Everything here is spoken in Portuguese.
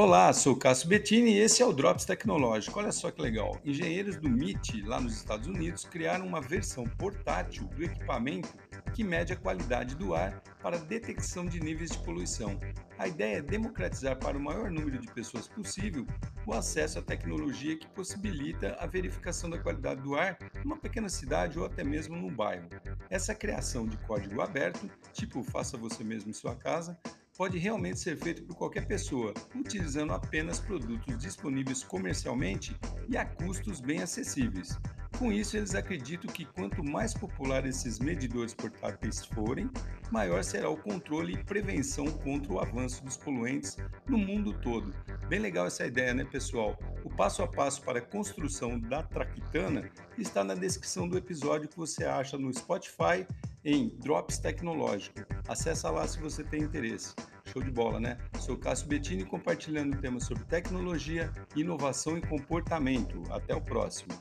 Olá, sou Cássio Bettini e esse é o Drops Tecnológico. Olha só que legal. Engenheiros do MIT, lá nos Estados Unidos, criaram uma versão portátil do equipamento que mede a qualidade do ar para detecção de níveis de poluição. A ideia é democratizar para o maior número de pessoas possível o acesso à tecnologia que possibilita a verificação da qualidade do ar numa pequena cidade ou até mesmo num bairro. Essa criação de código aberto, tipo faça você mesmo em sua casa, pode realmente ser feito por qualquer pessoa, utilizando apenas produtos disponíveis comercialmente e a custos bem acessíveis. Com isso, eles acreditam que quanto mais popular esses medidores portáteis forem, maior será o controle e prevenção contra o avanço dos poluentes no mundo todo. Bem legal essa ideia, né, pessoal? O passo a passo para a construção da Traquitana está na descrição do episódio que você acha no Spotify em Drops Tecnológico. Acesse lá se você tem interesse. Show de bola, né? Sou Cássio Bettini compartilhando temas sobre tecnologia, inovação e comportamento. Até o próximo.